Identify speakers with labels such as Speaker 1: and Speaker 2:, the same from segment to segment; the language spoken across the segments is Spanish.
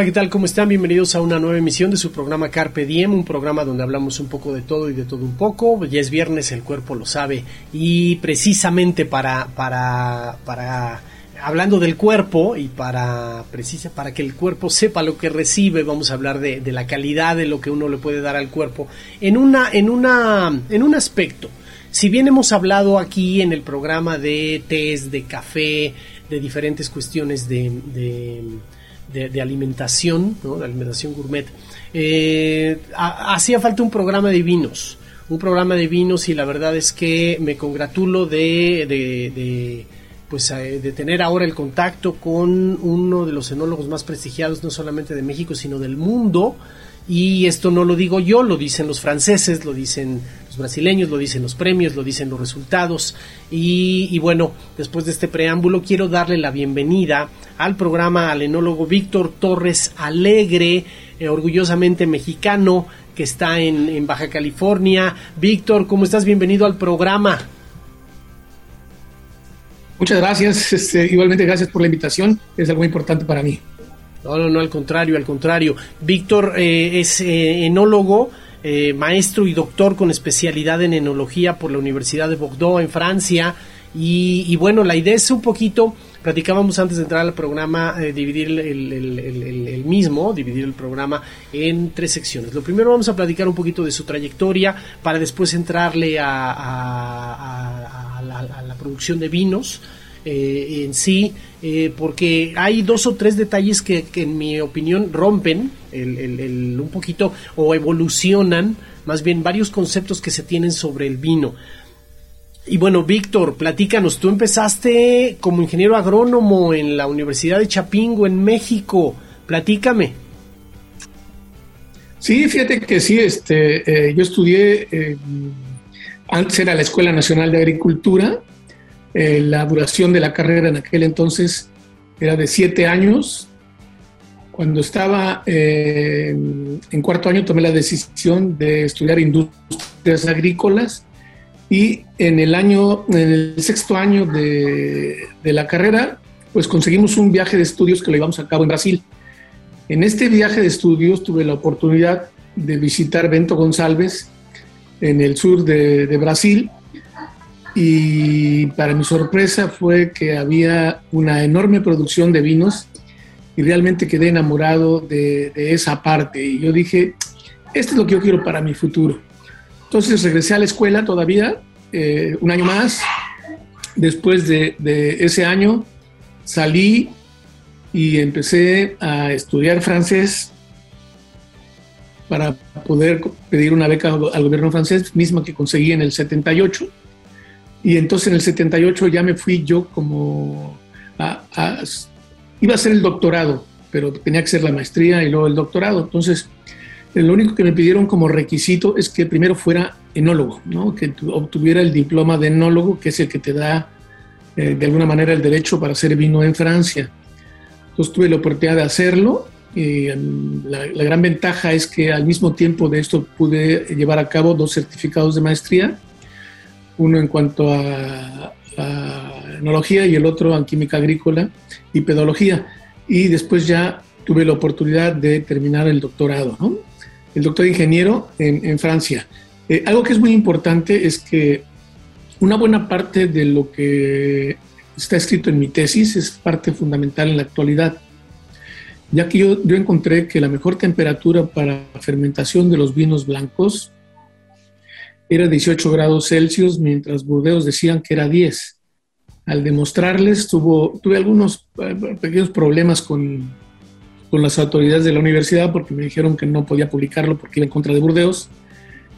Speaker 1: Hola, ¿qué tal? ¿Cómo están? Bienvenidos a una nueva emisión de su programa Carpe Diem, un programa donde hablamos un poco de todo y de todo un poco. Ya es viernes, el cuerpo lo sabe. Y precisamente para, para, para, hablando del cuerpo y para, precisa, para que el cuerpo sepa lo que recibe, vamos a hablar de, la calidad de lo que uno le puede dar al cuerpo en una, en una, en un aspecto. Si bien hemos hablado aquí en el programa de test, de café, de diferentes cuestiones de de, alimentación, de alimentación gourmet, eh, hacía falta un programa de vinos, un programa de vinos y la verdad es que me congratulo de, de, pues, eh, de tener ahora el contacto con uno de los enólogos más prestigiados, no solamente de México, sino del mundo. Y esto no lo digo yo, lo dicen los franceses, lo dicen los brasileños, lo dicen los premios, lo dicen los resultados. Y, bueno, después de este preámbulo, quiero darle la bienvenida al programa al enólogo Víctor Torres Alegre, eh, orgullosamente mexicano, que está en, Baja California. Víctor, ¿cómo estás? Bienvenido al programa.
Speaker 2: Muchas gracias, este, igualmente gracias por la invitación, es algo importante para mí.
Speaker 1: No, no, no, al contrario, al contrario. Víctor eh, es eh, enólogo, eh, maestro y doctor con especialidad en enología por la Universidad de Bordeaux en Francia. Y, bueno, la idea es un poquito, platicábamos antes de entrar al programa, dividir el, mismo, dividir el programa en tres secciones. Lo primero vamos a platicar un poquito de su trayectoria para después entrarle a, la, producción de vinos. Eh, en sí, eh, porque hay dos o tres detalles que, en mi opinión rompen el, un poquito o evolucionan más bien varios conceptos que se tienen sobre el vino. Y bueno, Víctor, platícanos, tú empezaste como ingeniero agrónomo en la Universidad de Chapingo en México, platícame.
Speaker 2: Sí, fíjate que sí, este, eh, yo estudié, antes era la Escuela Nacional de Agricultura, eh, la duración de la carrera en aquel entonces era de siete años. Cuando estaba eh, en cuarto año tomé la decisión de estudiar industrias agrícolas y en el año, en el sexto año de, la carrera, pues conseguimos un viaje de estudios que lo llevamos a cabo en Brasil. En este viaje de estudios tuve la oportunidad de visitar Bento González en el sur de Brasil y para mi sorpresa fue que había una enorme producción de vinos y realmente quedé enamorado de, esa parte y yo dije, esto es lo que yo quiero para mi futuro. Entonces regresé a la escuela todavía, eh, un año más. Después de, de ese año salí y empecé a estudiar francés para poder pedir una beca al gobierno francés, misma que conseguí en el 78 y entonces en el 78 ya me fui yo como a, iba a ser el doctorado, pero tenía que ser la maestría y luego el doctorado. Entonces, eh, lo único que me pidieron como requisito es que primero fuera enólogo, ¿no? que obtuviera el diploma de enólogo, que es el que te da eh, de alguna manera el derecho para hacer vino en Francia. Entonces tuve la oportunidad de hacerlo. Y em, la, la gran ventaja es que al mismo tiempo de esto pude llevar a cabo dos certificados de maestría uno en cuanto a, enología y el otro en química agrícola y pedología. Y después ya tuve la oportunidad de terminar el doctorado, el doctor ingeniero en, Francia. Eh, algo que es muy importante es que una buena parte de lo que está escrito en mi tesis es parte fundamental en la actualidad, ya que yo, yo encontré que la mejor temperatura para fermentación de los vinos blancos era 18 grados Celsius, mientras Burdeos decían que era 10. Al demostrarles, tuvo, tuve algunos eh, pequeños problemas con, con las autoridades de la universidad porque me dijeron que no podía publicarlo porque iba en contra de Burdeos.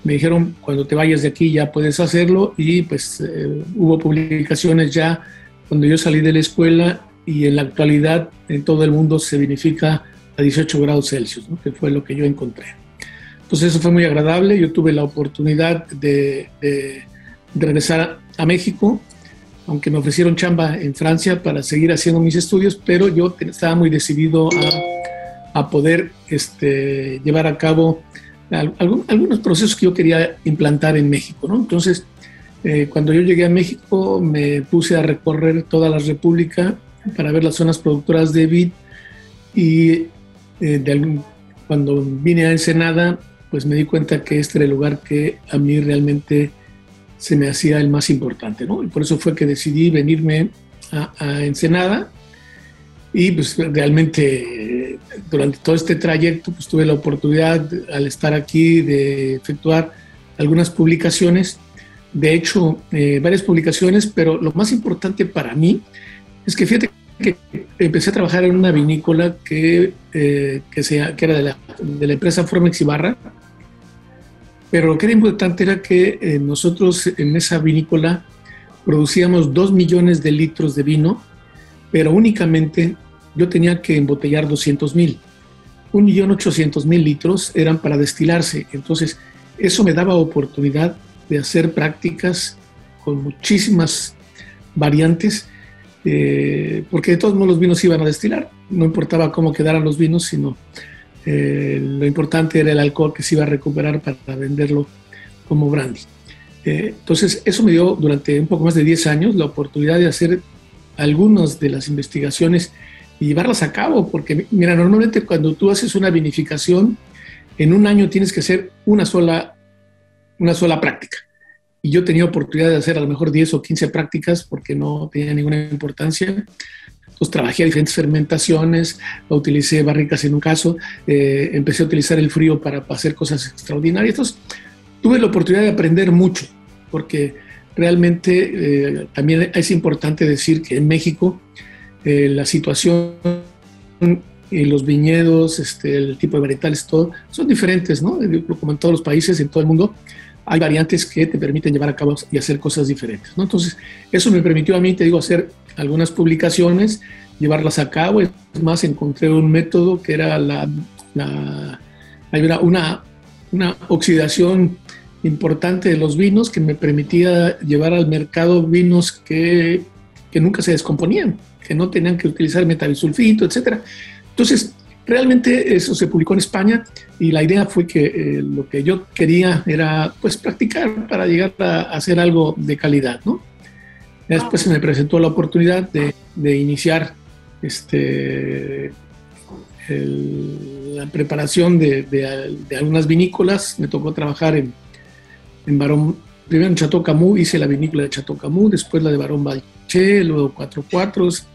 Speaker 2: Me dijeron, cuando te vayas de aquí ya puedes hacerlo y pues eh, hubo publicaciones ya cuando yo salí de la escuela y en la actualidad en todo el mundo se vinifica a 18 grados Celsius, que fue lo que yo encontré. Entonces eso fue muy agradable. Yo tuve la oportunidad de, regresar a México, aunque me ofrecieron chamba en Francia para seguir haciendo mis estudios, pero yo estaba muy decidido a, poder este, llevar a cabo algunos procesos que yo quería implantar en México. Entonces, eh, cuando yo llegué a México, me puse a recorrer toda la República para ver las zonas productoras de vid y de cuando vine a Ensenada, pues me di cuenta que este era el lugar que a mí realmente se me hacía el más importante, ¿no? Y por eso fue que decidí venirme a, a Ensenada. Y pues realmente durante todo este trayecto pues tuve la oportunidad al estar aquí de efectuar algunas publicaciones, de hecho eh, varias publicaciones, pero lo más importante para mí es que fíjate que empecé a trabajar en una vinícola que, eh, que, que era de la, de la empresa Formex Ibarra, pero lo que era importante era que eh, nosotros en esa vinícola producíamos dos millones de litros de vino, pero únicamente yo tenía que embotellar 200 mil. Un millón ochocientos mil litros eran para destilarse. Entonces, eso me daba oportunidad de hacer prácticas con muchísimas variantes, eh, porque de todos modos los vinos iban a destilar. No importaba cómo quedaran los vinos, sino eh, lo importante era el alcohol que se iba a recuperar para venderlo como brandy. Eh, entonces, eso me dio durante un poco más de 10 años la oportunidad de hacer algunas de las investigaciones y llevarlas a cabo, porque mira, normalmente cuando tú haces una vinificación, en un año tienes que hacer una sola, una sola práctica. Y yo tenía oportunidad de hacer a lo mejor 10 o 15 prácticas porque no tenía ninguna importancia. Pues, trabajé diferentes fermentaciones, utilicé barricas en un caso, eh, empecé a utilizar el frío para, hacer cosas extraordinarias. Entonces, tuve la oportunidad de aprender mucho, porque realmente eh, también es importante decir que en México eh, la situación y los viñedos, este, el tipo de varietales, todo, son diferentes, ¿no? Como en todos los países, en todo el mundo, hay variantes que te permiten llevar a cabo y hacer cosas diferentes, ¿no? Entonces, eso me permitió a mí, te digo, hacer algunas publicaciones, llevarlas a cabo. Es más, encontré un método que era la, hay una, una oxidación importante de los vinos que me permitía llevar al mercado vinos que, que nunca se descomponían, que no tenían que utilizar metabisulfito, etc. Entonces, realmente eso se publicó en España y la idea fue que eh, lo que yo quería era pues practicar para llegar a hacer algo de calidad, ¿no? Después se me presentó la oportunidad de, de iniciar este, la preparación de, de, algunas vinícolas. Me tocó trabajar en, en Barón, primero en Chateau Camus, hice la vinícola de Chateau Camus, después la de Barón Balché, luego Cuatro Cuatros.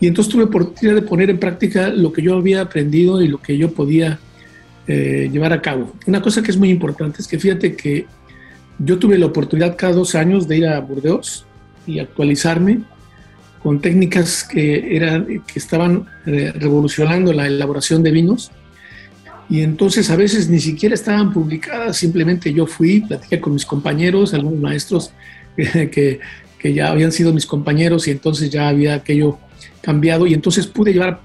Speaker 2: Y entonces tuve oportunidad de poner en práctica lo que yo había aprendido y lo que yo podía eh, llevar a cabo. Una cosa que es muy importante es que fíjate que yo tuve la oportunidad cada dos años de ir a Burdeos y actualizarme con técnicas que, eran, que estaban eh, revolucionando la elaboración de vinos. Y entonces a veces ni siquiera estaban publicadas, simplemente yo fui, platiqué con mis compañeros, algunos maestros que, que ya habían sido mis compañeros y entonces ya había aquello cambiado y entonces pude llevar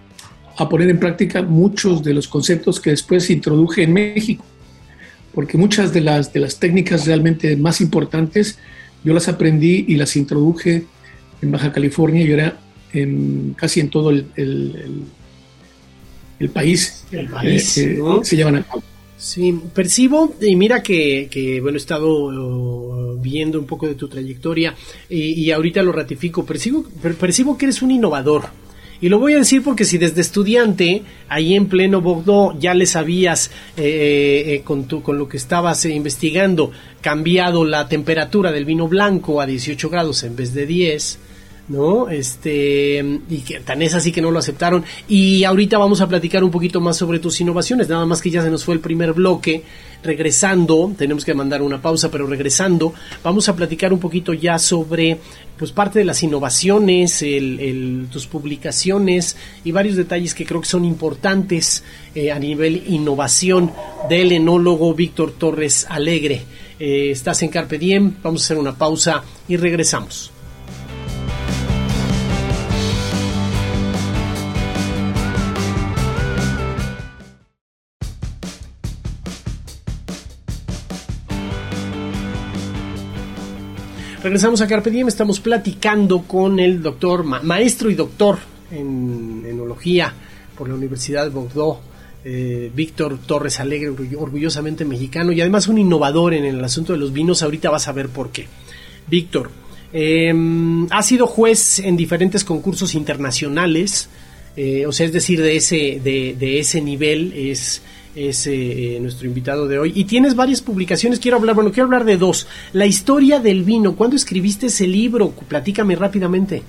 Speaker 2: a poner en práctica muchos de los conceptos que después introduje en México, porque muchas de las, de las técnicas realmente más importantes yo las aprendí y las introduje en Baja California y ahora en, casi en todo el, el, país,
Speaker 1: el país
Speaker 2: eh, se llevan a cabo.
Speaker 1: Sí, percibo, y mira que, que, bueno, he estado viendo un poco de tu trayectoria y, ahorita lo ratifico, percibo, percibo que eres un innovador. Y lo voy a decir porque si desde estudiante, ahí en pleno Bordeaux, ya les habías, eh, eh, eh con, tu, con lo que estabas eh, investigando, cambiado la temperatura del vino blanco a 18 grados en vez de 10, ¿no? Este, y que tan es así que no lo aceptaron. Y ahorita vamos a platicar un poquito más sobre tus innovaciones, nada más que ya se nos fue el primer bloque. Regresando, tenemos que mandar una pausa, pero regresando, vamos a platicar un poquito ya sobre pues parte de las innovaciones, el, tus publicaciones y varios detalles que creo que son importantes eh, a nivel innovación del enólogo Víctor Torres Alegre. Eh, estás en Carpe Diem, vamos a hacer una pausa y regresamos. Regresamos a Carpe Diem, estamos platicando con el doctor, maestro y doctor en enología por la Universidad de Bordeaux, eh, Víctor Torres Alegre, orgullosamente mexicano y además un innovador en el asunto de los vinos. Ahorita vas a ver por qué. Víctor, eh, ha sido juez en diferentes concursos internacionales, eh, o sea, es decir, de ese, de, de ese nivel es, es eh, nuestro invitado de hoy. Y tienes varias publicaciones, quiero hablar, bueno, quiero hablar de dos. La historia del vino, ¿cuándo escribiste ese libro? Platícame rápidamente.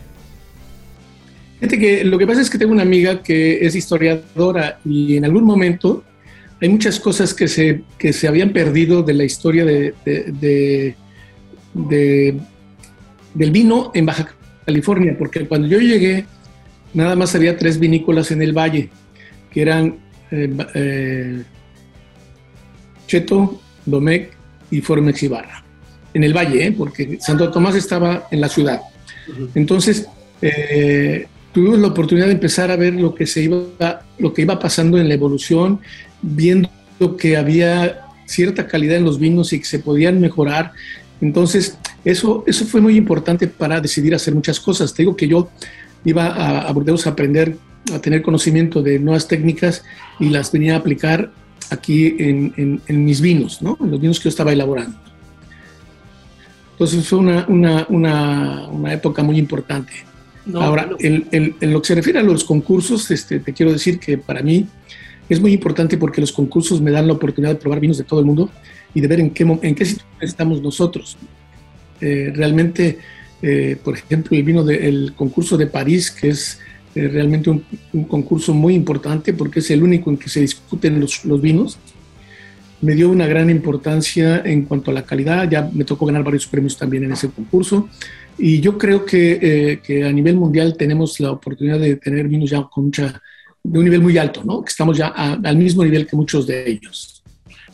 Speaker 2: Fíjate que lo que pasa es que tengo una amiga que es historiadora y en algún momento hay muchas cosas que se, que se habían perdido de la historia de, de, del vino en Baja California, porque cuando yo llegué nada más había tres vinícolas en el valle, que eran eh, eh, Cheto, Domecq y Formex Ibarra. En el valle, ¿eh? porque Santo Tomás estaba en la ciudad. Entonces, tuvimos la oportunidad de empezar a ver lo que, se iba, lo que iba pasando en la evolución, viendo que había cierta calidad en los vinos y que se podían mejorar. Entonces, eso, eso fue muy importante para decidir hacer muchas cosas. Te digo que yo iba a, a Burdeos a aprender, a tener conocimiento de nuevas técnicas y las venía a aplicar aquí en, en, mis vinos, ¿no? en los vinos que yo estaba elaborando. Entonces fue una, una, una, una época muy importante. Ahora, en lo que se refiere a los concursos, este, te quiero decir que para mí es muy importante porque los concursos me dan la oportunidad de probar vinos de todo el mundo y de ver en qué, en qué situación estamos nosotros. Eh, realmente eh, por ejemplo, el vino del concurso de París, que es eh, realmente un, concurso muy importante porque es el único en que se discuten los, los, vinos. Me dio una gran importancia en cuanto a la calidad, ya me tocó ganar varios premios también en ese concurso. Y yo creo que, eh, que a nivel mundial tenemos la oportunidad de tener vinos ya con mucha, de un nivel muy alto, ¿no? que estamos ya al mismo nivel que muchos de ellos.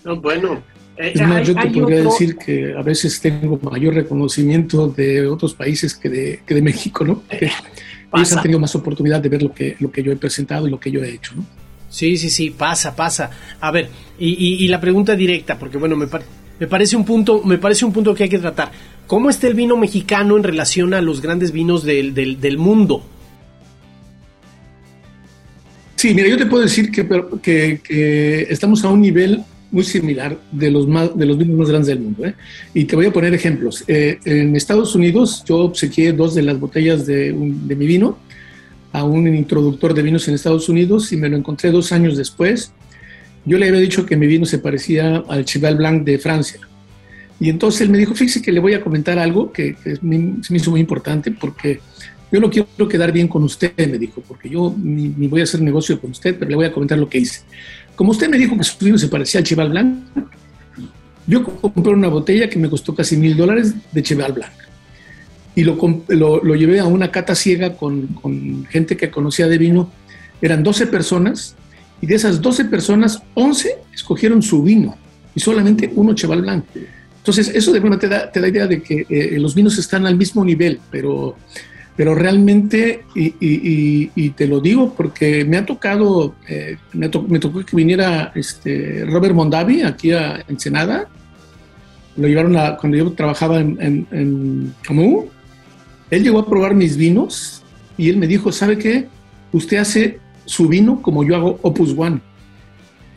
Speaker 1: No, bueno,
Speaker 2: eh, es más, yo te podría decir que a veces tengo mayor reconocimiento de otros países que de, que de México, ¿no? Que ellos han tenido más oportunidad de ver lo que, lo que yo he presentado y lo que yo he hecho, ¿no?
Speaker 1: Sí, sí, sí, pasa, pasa. A ver, y, y, la pregunta directa, porque bueno, me, me, parece un punto, me parece un punto que hay que tratar. ¿Cómo está el vino mexicano en relación a los grandes vinos del, del, del mundo?
Speaker 2: Sí, mira, yo te puedo decir que, que, que estamos a un nivel muy similar de los, más, de los vinos más grandes del mundo. ¿eh? Y te voy a poner ejemplos. Eh, en Estados Unidos yo obsequié dos de las botellas de, de, mi vino a un introductor de vinos en Estados Unidos y me lo encontré dos años después. Yo le había dicho que mi vino se parecía al Cheval Blanc de Francia. Y entonces él me dijo, fíjese que le voy a comentar algo que, que me, me hizo muy importante porque yo no quiero quedar bien con usted, me dijo, porque yo ni, ni, voy a hacer negocio con usted, pero le voy a comentar lo que hice. Como usted me dijo que su vino se parecía al Cheval Blanc, yo compré una botella que me costó casi mil dólares de Cheval Blanc. Y lo, lo, lo, llevé a una cata ciega con, con, gente que conocía de vino. Eran 12 personas y de esas 12 personas, 11 escogieron su vino y solamente uno Cheval Blanc. Entonces, eso de verdad te da, te da idea de que eh, los vinos están al mismo nivel, pero pero realmente, y, te lo digo porque me ha tocado, eh, me, tocó que viniera este, Robert Mondavi aquí a Ensenada, lo llevaron a, cuando yo trabajaba en, en, en él llegó a probar mis vinos y él me dijo, ¿sabe qué? Usted hace su vino como yo hago Opus One.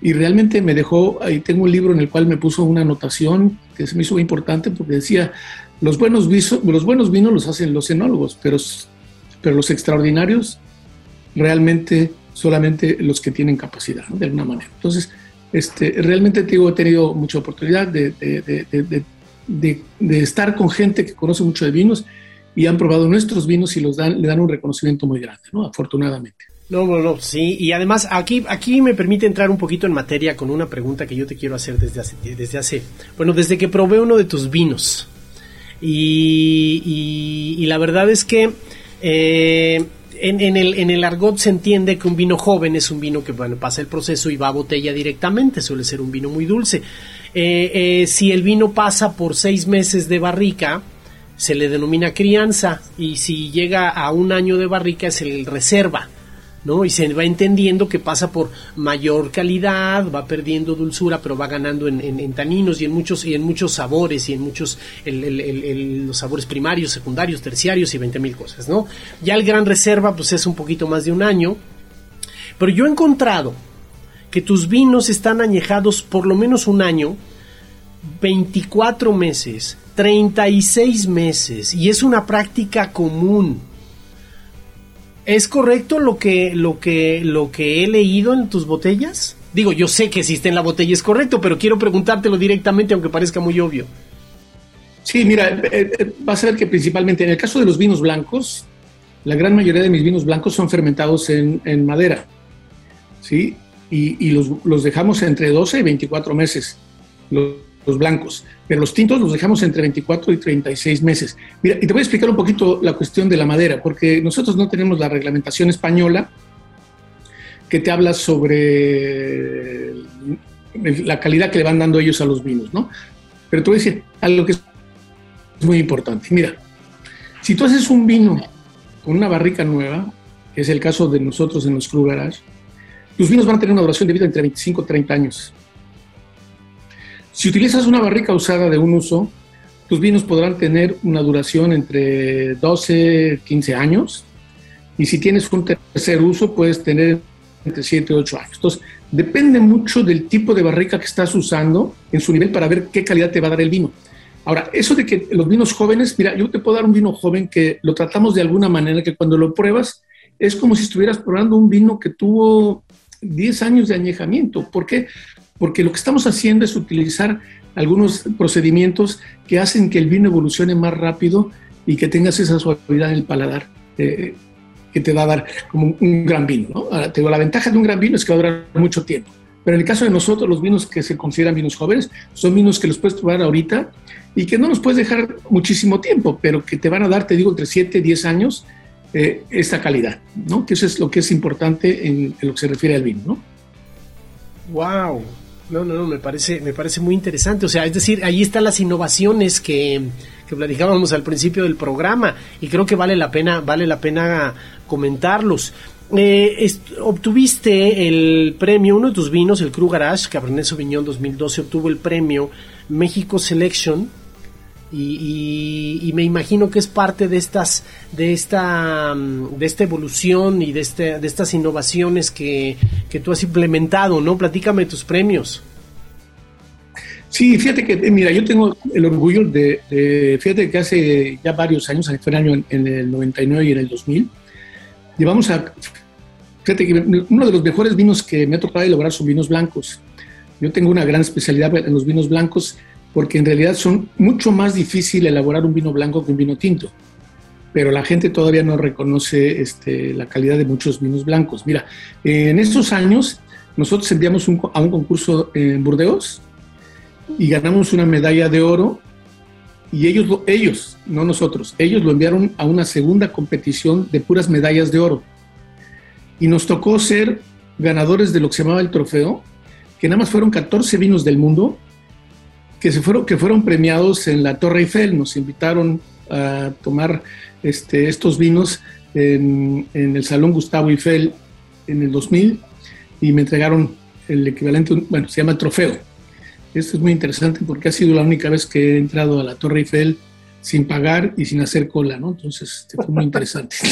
Speaker 2: Y realmente me dejó, ahí tengo un libro en el cual me puso una anotación que se me hizo importante porque decía, los buenos, vinos los hacen los enólogos, pero, pero los extraordinarios realmente solamente los que tienen capacidad, de alguna manera. Entonces, este, realmente te digo, he tenido mucha oportunidad de, de, de, de, estar con gente que conoce mucho de vinos y han probado nuestros vinos y los dan, le dan un reconocimiento muy grande, ¿no? afortunadamente.
Speaker 1: No, no, no, sí, y además aquí, aquí me permite entrar un poquito en materia con una pregunta que yo te quiero hacer desde hace, desde hace, bueno, desde que probé uno de tus vinos. Y, la verdad es que eh, en, el, en el argot se entiende que un vino joven es un vino que bueno, pasa el proceso y va a botella directamente, suele ser un vino muy dulce. Eh, eh, si el vino pasa por seis meses de barrica, se le denomina crianza y si llega a un año de barrica es el reserva. ¿No? Y se va entendiendo que pasa por mayor calidad, va perdiendo dulzura, pero va ganando en, taninos y en muchos, y en muchos sabores y en muchos, los sabores primarios, secundarios, terciarios y 20 mil cosas, ¿no? Ya el Gran Reserva, pues es un poquito más de un año, pero yo he encontrado que tus vinos están añejados por lo menos un año, 24 meses, 36 meses, y es una práctica común ¿Es correcto lo que, lo que, lo que he leído en tus botellas? Digo, yo sé que existe en la botella es correcto, pero quiero preguntártelo directamente, aunque parezca muy obvio.
Speaker 2: Sí, mira, eh, eh, vas a ver que principalmente en el caso de los vinos blancos, la gran mayoría de mis vinos blancos son fermentados en, madera, ¿sí? Y, los, dejamos entre 12 y 24 meses, los, los, blancos. Pero los tintos los dejamos entre 24 y 36 meses. Mira, y te voy a explicar un poquito la cuestión de la madera, porque nosotros no tenemos la reglamentación española que te habla sobre la calidad que le van dando ellos a los vinos, ¿no? Pero te voy a decir algo que es muy importante. Mira, si tú haces un vino con una barrica nueva, que es el caso de nosotros en los Crew Garage, tus vinos van a tener una duración de vida entre 25 y 30 años. Si utilizas una barrica usada de un uso, tus vinos podrán tener una duración entre 12 y 15 años. Y si tienes un tercer uso, puedes tener entre 7 y 8 años. Entonces, depende mucho del tipo de barrica que estás usando en su nivel para ver qué calidad te va a dar el vino. Ahora, eso de que los vinos jóvenes, mira, yo te puedo dar un vino joven que lo tratamos de alguna manera que cuando lo pruebas es como si estuvieras probando un vino que tuvo 10 años de añejamiento. ¿Por qué? Porque lo que estamos haciendo es utilizar algunos procedimientos que hacen que el vino evolucione más rápido y que tengas esa suavidad en el paladar eh, que te va a dar como un, gran vino. ¿no? Ahora, la ventaja de un gran vino es que va a durar mucho tiempo. Pero en el caso de nosotros, los vinos que se consideran vinos jóvenes son vinos que los puedes probar ahorita y que no los puedes dejar muchísimo tiempo, pero que te van a dar, te digo, entre 7 y 10 años eh, esta calidad, ¿no? Que eso es lo que es importante en, lo que se refiere al vino, ¿no?
Speaker 1: ¡Wow! No, no, no, me parece, me parece muy interesante. O sea, es decir, ahí están las innovaciones que, que platicábamos al principio del programa y creo que vale la pena, vale la pena comentarlos. Eh, obtuviste el premio, uno de tus vinos, el Cru Garage, Cabernet Sauvignon 2012, obtuvo el premio México Selection y, me imagino que es parte de estas de esta mm, de esta evolución y de este, de estas innovaciones que, que tú has implementado no platícame tus premios
Speaker 2: Sí, fíjate que, mira, yo tengo el orgullo de, fíjate que hace ya varios años, fue el año en, en, el 99 y en el 2000, llevamos a, fíjate que uno de los mejores vinos que me ha tocado elaborar son vinos blancos. Yo tengo una gran especialidad en los vinos blancos porque en realidad son mucho más difícil elaborar un vino blanco que un vino tinto. Pero la gente todavía no reconoce este, la calidad de muchos vinos blancos. Mira, en estos años nosotros enviamos a un concurso en Burdeos y ganamos una medalla de oro y ellos, ellos, no nosotros, ellos lo enviaron a una segunda competición de puras medallas de oro. Y nos tocó ser ganadores de lo que se llamaba el trofeo, que nada más fueron 14 vinos del mundo que, se fueron, que fueron premiados en la Torre Eiffel. Nos invitaron a tomar este, estos vinos en, en el Salón Gustavo Eiffel en el 2000 y me entregaron el equivalente, bueno, se llama trofeo esto es muy interesante porque ha sido la única vez que he entrado a la Torre Eiffel sin pagar y sin hacer cola, ¿no? Entonces este, fue muy interesante.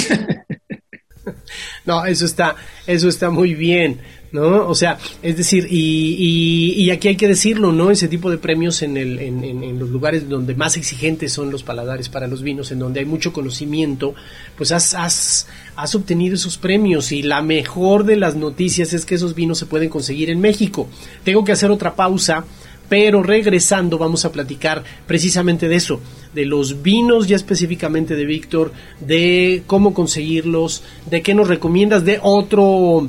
Speaker 1: No, eso está, eso está muy bien, ¿no? O sea, es decir, y, y, aquí hay que decirlo, ¿no? Ese tipo de premios en, el, en, en, los lugares donde más exigentes son los paladares para los vinos, en donde hay mucho conocimiento, pues has, has, has obtenido esos premios y la mejor de las noticias es que esos vinos se pueden conseguir en México. Tengo que hacer otra pausa pero regresando vamos a platicar precisamente de eso, de los vinos ya específicamente de Víctor, de cómo conseguirlos, de qué nos recomiendas, de otro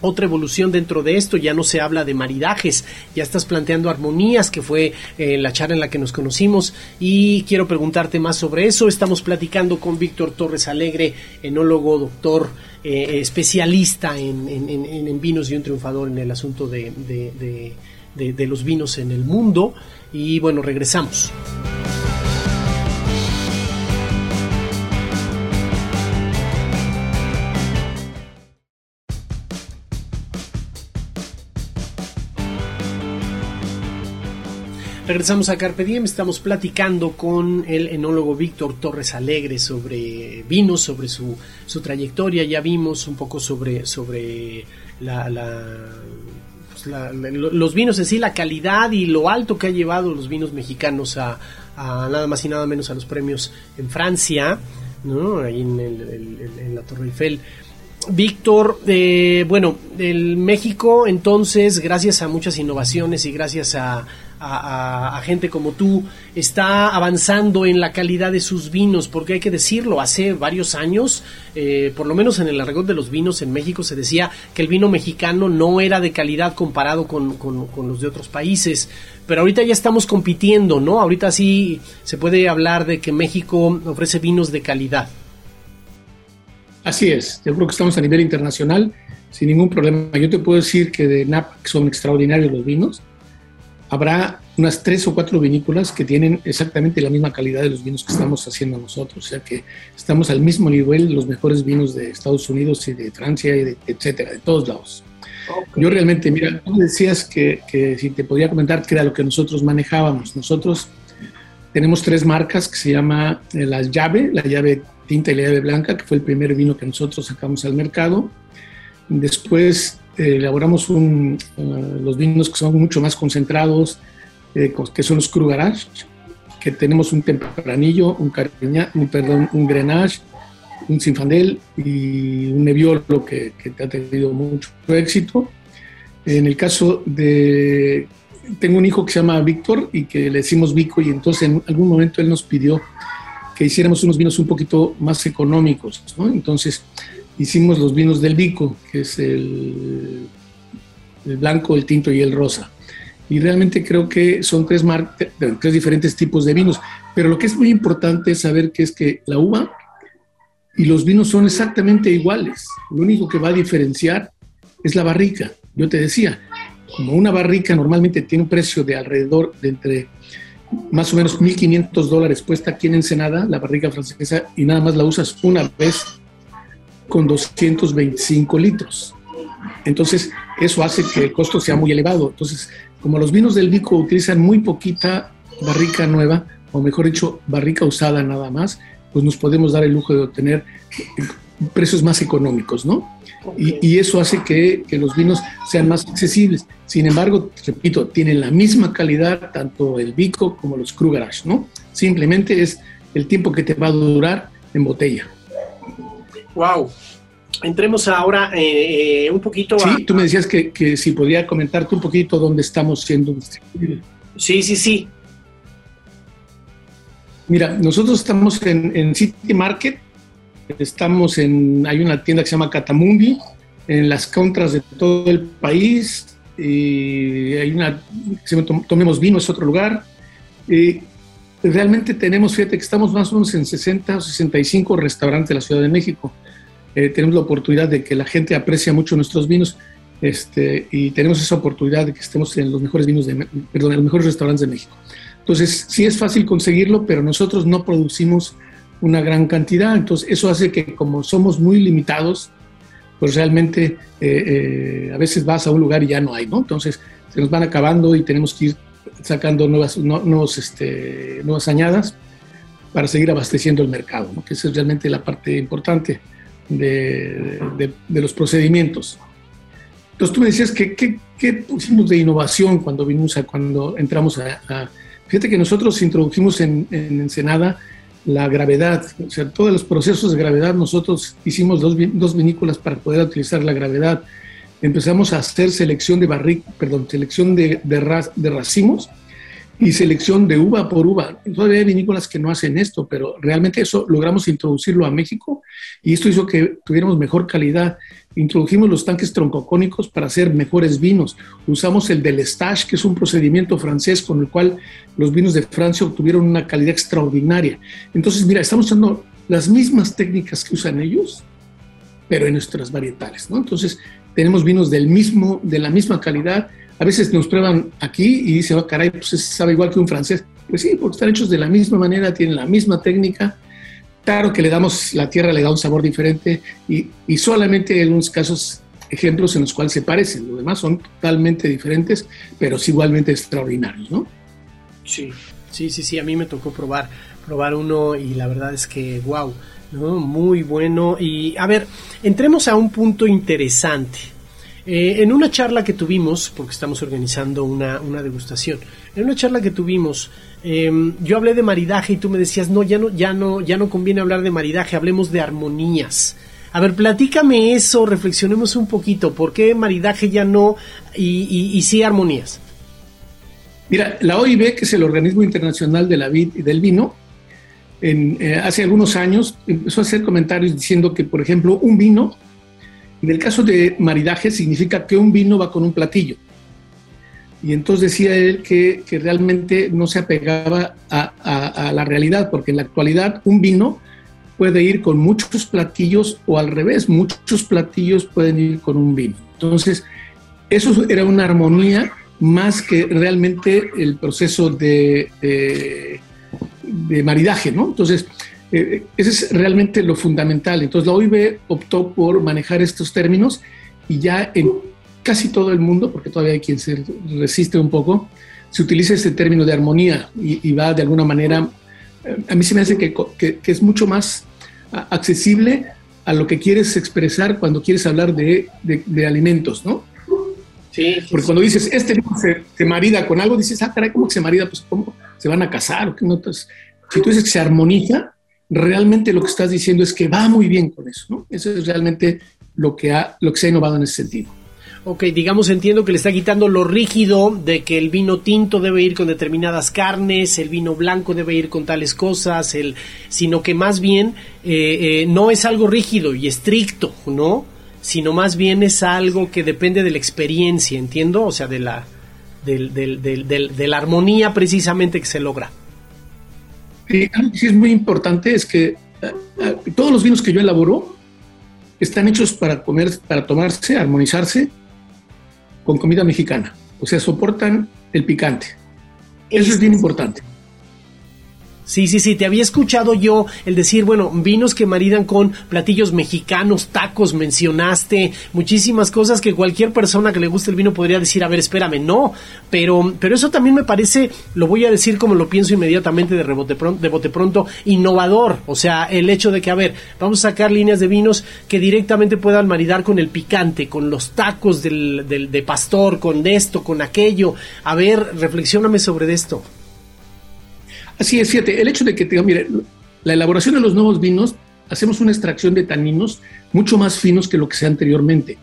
Speaker 1: otra evolución dentro de esto, ya no se habla de maridajes, ya estás planteando armonías, que fue eh, la charla en la que nos conocimos, y quiero preguntarte más sobre eso. Estamos platicando con Víctor Torres Alegre, enólogo, doctor, eh, especialista en, vinos y un triunfador en el asunto de de, los vinos en el mundo. Y bueno, regresamos. Regresamos a Carpe Diem, estamos platicando con el enólogo Víctor Torres Alegre sobre vinos, sobre su, su trayectoria, ya vimos un poco sobre, sobre la, los vinos en sí, la calidad y lo alto que ha llevado los vinos mexicanos a, nada más y nada menos a los premios en Francia. ¿no? Ahí en, la Torre Eiffel. Víctor, eh, bueno, el México entonces, gracias a muchas innovaciones y gracias a, a, gente como tú está avanzando en la calidad de sus vinos, porque hay que decirlo, hace varios años, eh, por lo menos en el argot de los vinos en México se decía que el vino mexicano no era de calidad comparado con, con los de otros países, pero ahorita ya estamos compitiendo, ¿no? Ahorita sí se puede hablar de que México ofrece vinos de calidad.
Speaker 2: Así es, yo creo que estamos a nivel internacional sin ningún problema. Yo te puedo decir que de NAP son extraordinarios los vinos habrá unas tres o cuatro vinícolas que tienen exactamente la misma calidad de los vinos que estamos haciendo nosotros. O sea que estamos al mismo nivel los mejores vinos de Estados Unidos y de Francia y de, etcétera, de todos lados. Yo realmente, mira, tú decías que, que, si te podía comentar que era lo que nosotros manejábamos. Nosotros tenemos tres marcas que se llama eh, la llave, la llave tinta y la llave blanca, que fue el primer vino que nosotros sacamos al mercado. Después elaboramos un, eh, los vinos que son mucho más concentrados, eh, que son los Cru que tenemos un tempranillo, un, cariña, un, perdón, un Grenache, un Sinfandel y un Nebbiolo que, que ha tenido mucho éxito. En el caso de... Tengo un hijo que se llama Víctor y que le decimos Vico y entonces en algún momento él nos pidió que hiciéramos unos vinos un poquito más económicos, ¿no? Entonces, hicimos los vinos del Vico, que es el, blanco, el tinto y el rosa. Y realmente creo que son tres, tres diferentes tipos de vinos. Pero lo que es muy importante es saber que es que la uva y los vinos son exactamente iguales. Lo único que va a diferenciar es la barrica. Yo te decía, como una barrica normalmente tiene un precio de alrededor de entre más o menos 1.500 dólares puesta aquí en Ensenada, la barrica francesa, y nada más la usas una vez con 225 litros. Entonces, eso hace que el costo sea muy elevado. Entonces, como los vinos del Vico utilizan muy poquita barrica nueva, o mejor dicho, barrica usada nada más, pues nos podemos dar el lujo de obtener precios más económicos, ¿no? Y, eso hace que, que, los vinos sean más accesibles. Sin embargo, repito, tienen la misma calidad tanto el Vico como los Cru ¿no? Simplemente es el tiempo que te va a durar en botella.
Speaker 1: Wow. Entremos ahora eh, eh, un poquito
Speaker 2: sí, tú me decías que, que, si podía comentarte un poquito dónde estamos siendo distribuidos.
Speaker 1: Sí, sí, sí.
Speaker 2: Mira, nosotros estamos en, City Market, estamos en, hay una tienda que se llama Catamundi, en las contras de todo el país, y hay una, Tomemos Vino, es otro lugar, y realmente tenemos, fíjate que estamos más o menos en 60 o 65 restaurantes de la Ciudad de México. Eh, tenemos la oportunidad de que la gente aprecia mucho nuestros vinos este, y tenemos esa oportunidad de que estemos en los mejores vinos, de, perdón, en los mejores restaurantes de México. Entonces, sí es fácil conseguirlo, pero nosotros no producimos una gran cantidad, entonces eso hace que como somos muy limitados, pues realmente eh, eh, a veces vas a un lugar y ya no hay, ¿no? Entonces se nos van acabando y tenemos que ir sacando nuevas, nuevos, este, nuevas añadas para seguir abasteciendo el mercado, ¿no? que esa es realmente la parte importante de, los procedimientos. Entonces tú me decías que qué pusimos de innovación cuando vinimos a, cuando entramos a, fíjate que nosotros introdujimos en, en, Ensenada la gravedad, o sea, todos los procesos de gravedad nosotros hicimos dos, dos vinícolas para poder utilizar la gravedad. Empezamos a hacer selección de barric, perdón, selección de, de, de racimos y selección de uva por uva. Todavía hay vinícolas que no hacen esto, pero realmente eso logramos introducirlo a México y esto hizo que tuviéramos mejor calidad. Introdujimos los tanques troncocónicos para hacer mejores vinos. Usamos el del stage, que es un procedimiento francés con el cual los vinos de Francia obtuvieron una calidad extraordinaria. Entonces, mira, estamos usando las mismas técnicas que usan ellos, pero en nuestras varietales, ¿no? Entonces, tenemos vinos del mismo, de la misma calidad, a veces nos prueban aquí y dicen, oh, caray, pues sabe igual que un francés. Pues sí, porque están hechos de la misma manera, tienen la misma técnica. Claro que le damos, la tierra le da un sabor diferente y, y solamente hay algunos casos, ejemplos en los cuales se parecen. Los demás son totalmente diferentes, pero igualmente extraordinarios, ¿no?
Speaker 1: Sí, sí, sí, sí. A mí me tocó probar, probar uno y la verdad es que, wow, ¿no? Muy bueno. Y a ver, entremos a un punto interesante Eh, en una charla que tuvimos, porque estamos organizando una, degustación, en una charla que tuvimos, em, yo hablé de maridaje y tú me decías, no, ya no, ya no, ya no conviene hablar de maridaje, hablemos de armonías. A ver, platícame eso, reflexionemos un poquito, ¿por qué maridaje ya no y, y, sí armonías?
Speaker 2: Mira, la OIB, que es el Organismo Internacional de la Vid y del Vino, en, eh, hace algunos años empezó a hacer comentarios diciendo que, por ejemplo, un vino en el caso de maridaje significa que un vino va con un platillo. Y entonces decía él que, realmente no se apegaba a, la realidad, porque en la actualidad un vino puede ir con muchos platillos o al revés, muchos platillos pueden ir con un vino. Entonces, eso era una armonía más que realmente el proceso de, de, de maridaje, ¿no? Entonces, eh, ese es realmente lo fundamental. Entonces la OIB optó por manejar estos términos y ya en casi todo el mundo, porque todavía hay quien se resiste un poco, se utiliza este término de armonía y, va de alguna manera, eh, a mí se me hace que, que, es mucho más accesible a lo que quieres expresar cuando quieres hablar de, de, alimentos, ¿no? Sí, Porque cuando dices, este se, se, marida con algo, dices, ah, caray, ¿cómo que se marida? Pues, ¿cómo se van a casar? ¿O si tú dices que se armoniza, realmente lo que estás diciendo es que va muy bien con eso, ¿no? Eso es realmente lo que, ha, lo que se ha innovado en ese sentido.
Speaker 1: Ok, digamos, entiendo que le está quitando lo rígido de que el vino tinto debe ir con determinadas carnes, el vino blanco debe ir con tales cosas, el, sino que más bien eh, eh, no es algo rígido y estricto, ¿no? Sino más bien es algo que depende de la experiencia, ¿entiendo? O sea, de la, de la armonía precisamente que se logra.
Speaker 2: Sí, algo que sí es muy importante es que eh, eh, todos los vinos que yo elaboro están hechos para comer, para tomarse, armonizarse con comida mexicana. O sea, soportan el picante. Eso es bien importante.
Speaker 1: Sí, sí, sí, te había escuchado yo el decir, bueno, vinos que maridan con platillos mexicanos, tacos, mencionaste, muchísimas cosas que cualquier persona que le guste el vino podría decir, a ver, espérame, no, pero, pero eso también me parece, lo voy a decir como lo pienso inmediatamente de rebote pronto, de bote pronto, innovador, o sea, el hecho de que, a ver, vamos a sacar líneas de vinos que directamente puedan maridar con el picante, con los tacos del, del, de pastor, con esto, con aquello, a ver, reflexioname sobre esto.
Speaker 2: Así es, fíjate, el hecho de que, te, mire, la elaboración de los nuevos vinos, hacemos una extracción de taninos mucho más finos que lo que sea anteriormente.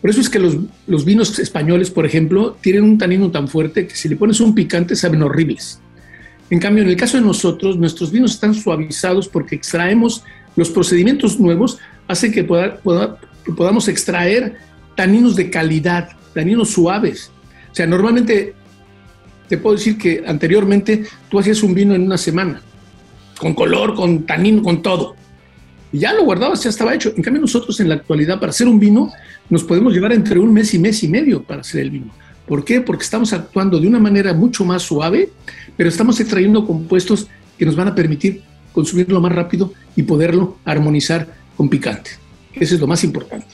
Speaker 2: Por eso es que los, vinos españoles, por ejemplo, tienen un tanino tan fuerte que si le pones un picante saben horribles. En cambio, en el caso de nosotros, nuestros vinos están suavizados porque extraemos los procedimientos nuevos, hacen que, que podamos extraer taninos de calidad, taninos suaves. O sea, normalmente te puedo decir que anteriormente tú hacías un vino en una semana, con color, con tanino, con todo. Y ya lo guardabas, ya estaba hecho. En cambio, nosotros en la actualidad, para hacer un vino, nos podemos llevar entre un mes y mes y medio para hacer el vino. ¿Por qué? Porque estamos actuando de una manera mucho más suave, pero estamos extrayendo compuestos que nos van a permitir consumirlo más rápido y poderlo armonizar con picante. Eso es lo más importante.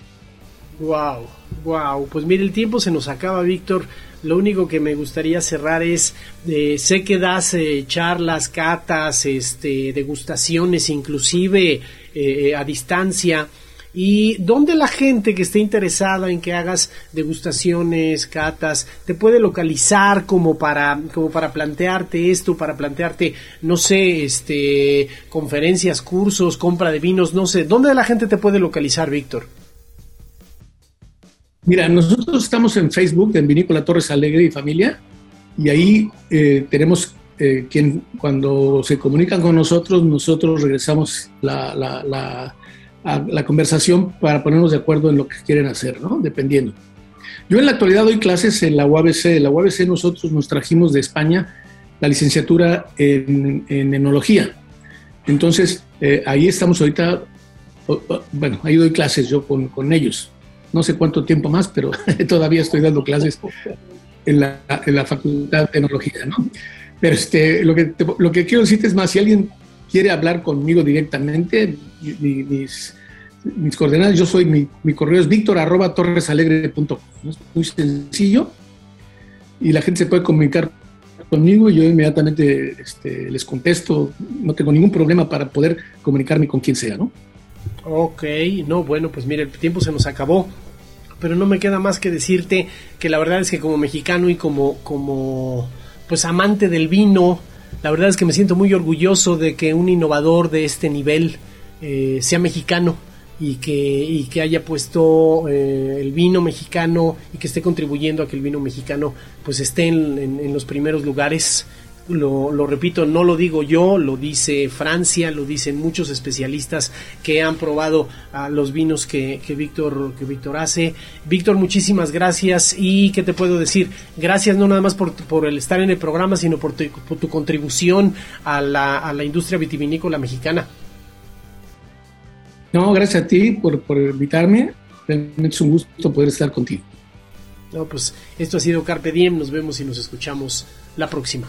Speaker 1: Wow, wow. Pues mire, el tiempo se nos acaba, Víctor. Lo único que me gustaría cerrar es, eh, sé que das eh, charlas, catas, este, degustaciones, inclusive eh, a distancia. ¿Y dónde la gente que esté interesada en que hagas degustaciones, catas, te puede localizar como para, como para plantearte esto, para plantearte, no sé, este, conferencias, cursos, compra de vinos, no sé, ¿dónde la gente te puede localizar, Víctor?
Speaker 2: Mira, nosotros estamos en Facebook, en Vinícola Torres Alegre y Familia, y ahí eh, tenemos eh, quien, cuando se comunican con nosotros, nosotros regresamos la, la, la, conversación para ponernos de acuerdo en lo que quieren hacer, ¿no? Dependiendo. Yo en la actualidad doy clases en la UABC. En la UABC nosotros nos trajimos de España la licenciatura en, en enología. Entonces, eh, ahí estamos ahorita, bueno, ahí doy clases yo con, con ellos no sé cuánto tiempo más, pero todavía estoy dando clases en la, en la Facultad de Tecnología, ¿no? Pero este, lo, que lo que quiero decirte es más, si alguien quiere hablar conmigo directamente, mis, mis coordenadas, yo soy, mi, mi correo es víctor arroba torresalegre.com, es muy sencillo y la gente se puede comunicar conmigo y yo inmediatamente este, les contesto, no tengo ningún problema para poder comunicarme con quien sea, ¿no?
Speaker 1: Ok, no, bueno, pues mire, el tiempo se nos acabó. Pero no me queda más que decirte que la verdad es que como mexicano y como, como pues amante del vino, la verdad es que me siento muy orgulloso de que un innovador de este nivel eh, sea mexicano y que, y que haya puesto eh, el vino mexicano y que esté contribuyendo a que el vino mexicano pues esté en, en los primeros lugares lo, repito, no lo digo yo, lo dice Francia, lo dicen muchos especialistas que han probado a los vinos que, Víctor que Víctor hace. Víctor, muchísimas gracias y qué te puedo decir, gracias no nada más por, por el estar en el programa, sino por tu, contribución a la, a la industria vitivinícola mexicana.
Speaker 2: No, gracias a ti por, por invitarme. Realmente es un gusto poder estar contigo.
Speaker 1: No, pues esto ha sido Carpe Diem. Nos vemos y nos escuchamos la próxima.